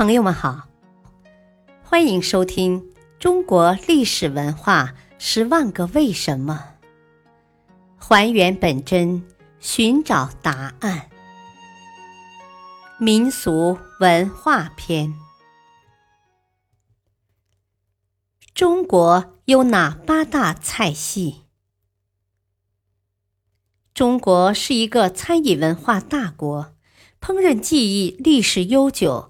朋友们好，欢迎收听《中国历史文化十万个为什么》，还原本真，寻找答案。民俗文化篇：中国有哪八大菜系？中国是一个餐饮文化大国，烹饪技艺历史悠久。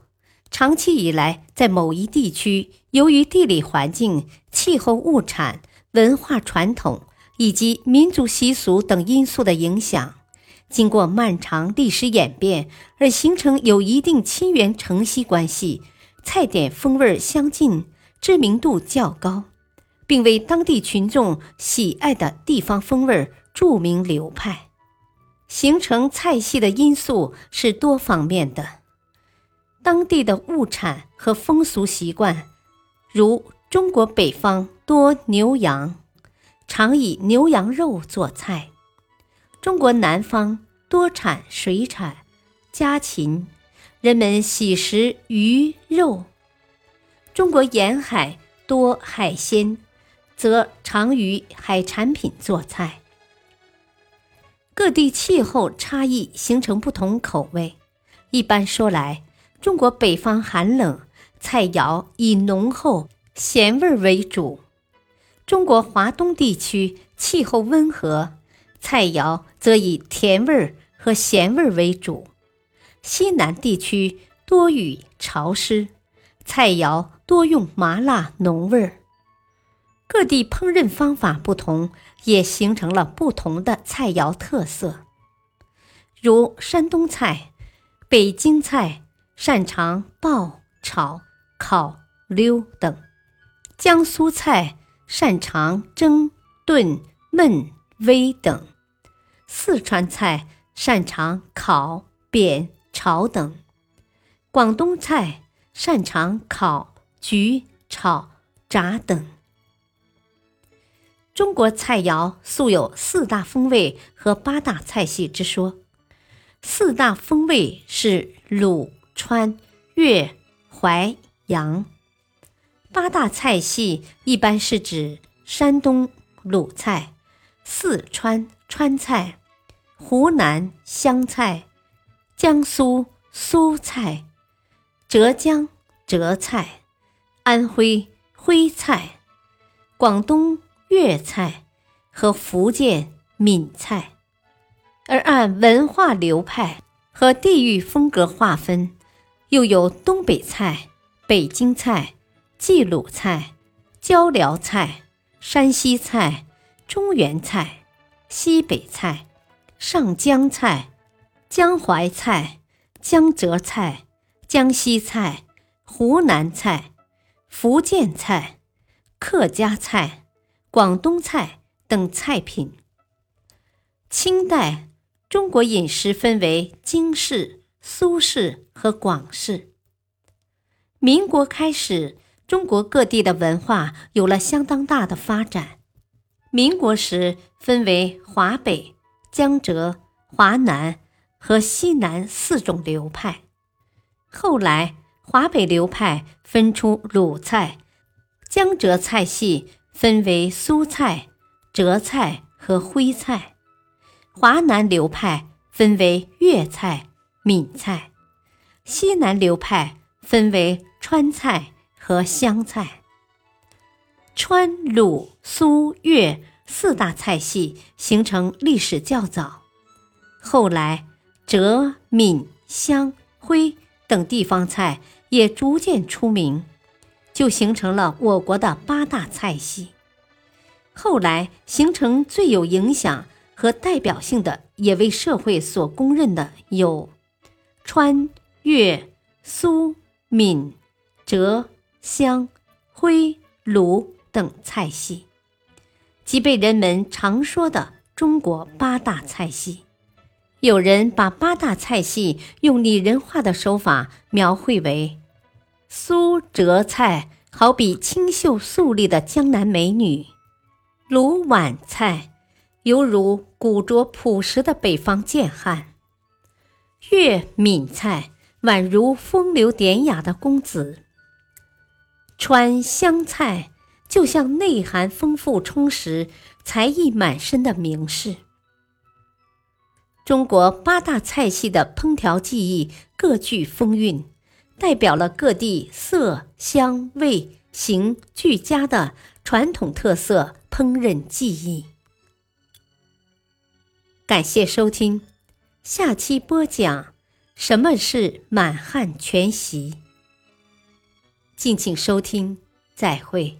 长期以来，在某一地区，由于地理环境、气候、物产、文化传统以及民族习俗等因素的影响，经过漫长历史演变而形成有一定亲缘承袭关系、菜点风味相近、知名度较高，并为当地群众喜爱的地方风味著名流派。形成菜系的因素是多方面的。当地的物产和风俗习惯，如中国北方多牛羊，常以牛羊肉做菜；中国南方多产水产家禽，人们喜食鱼肉；中国沿海多海鲜，则常与海产品做菜。各地气候差异形成不同口味。一般说来，中国北方寒冷，菜肴以浓厚咸味为主；中国华东地区气候温和，菜肴则以甜味和咸味为主；西南地区多雨潮湿，菜肴多用麻辣浓味儿。各地烹饪方法不同，也形成了不同的菜肴特色，如山东菜、北京菜。擅长爆、炒、烤、溜等；江苏菜擅长蒸、炖、焖、煨等；四川菜擅长烤、煸、炒等；广东菜擅长烤、焗、炒、炸等。中国菜肴素有四大风味和八大菜系之说。四大风味是鲁。川、粤、淮、扬，八大菜系一般是指山东鲁菜、四川川菜、湖南湘菜、江苏苏菜、浙江浙菜、安徽徽菜、广东粤菜和福建闽菜，而按文化流派和地域风格划分。又有东北菜、北京菜、冀鲁菜、椒辽菜、山西菜、中原菜、西北菜、上江菜、江淮菜、江浙菜、江西菜、湖南菜、福建菜、客家菜、广东菜等菜品。清代中国饮食分为京式。苏轼和广式。民国开始，中国各地的文化有了相当大的发展。民国时分为华北、江浙、华南和西南四种流派。后来，华北流派分出鲁菜，江浙菜系分为苏菜、浙菜和徽菜，华南流派分为粤菜。闽菜，西南流派分为川菜和湘菜。川、鲁、苏、粤四大菜系形成历史较早，后来浙、闽、湘、徽等地方菜也逐渐出名，就形成了我国的八大菜系。后来形成最有影响和代表性的，也为社会所公认的有。川、粤、苏、闽、浙、湘、徽、鲁等菜系，即被人们常说的中国八大菜系。有人把八大菜系用拟人化的手法描绘为：苏浙菜好比清秀素丽的江南美女，鲁皖菜犹如古拙朴实的北方贱汉。粤闽菜宛如风流典雅的公子；川湘菜就像内涵丰富充实、才艺满身的名士。中国八大菜系的烹调技艺各具风韵，代表了各地色香味形俱佳的传统特色烹饪技艺。感谢收听，下期播讲什么是满汉全席。敬请收听，再会。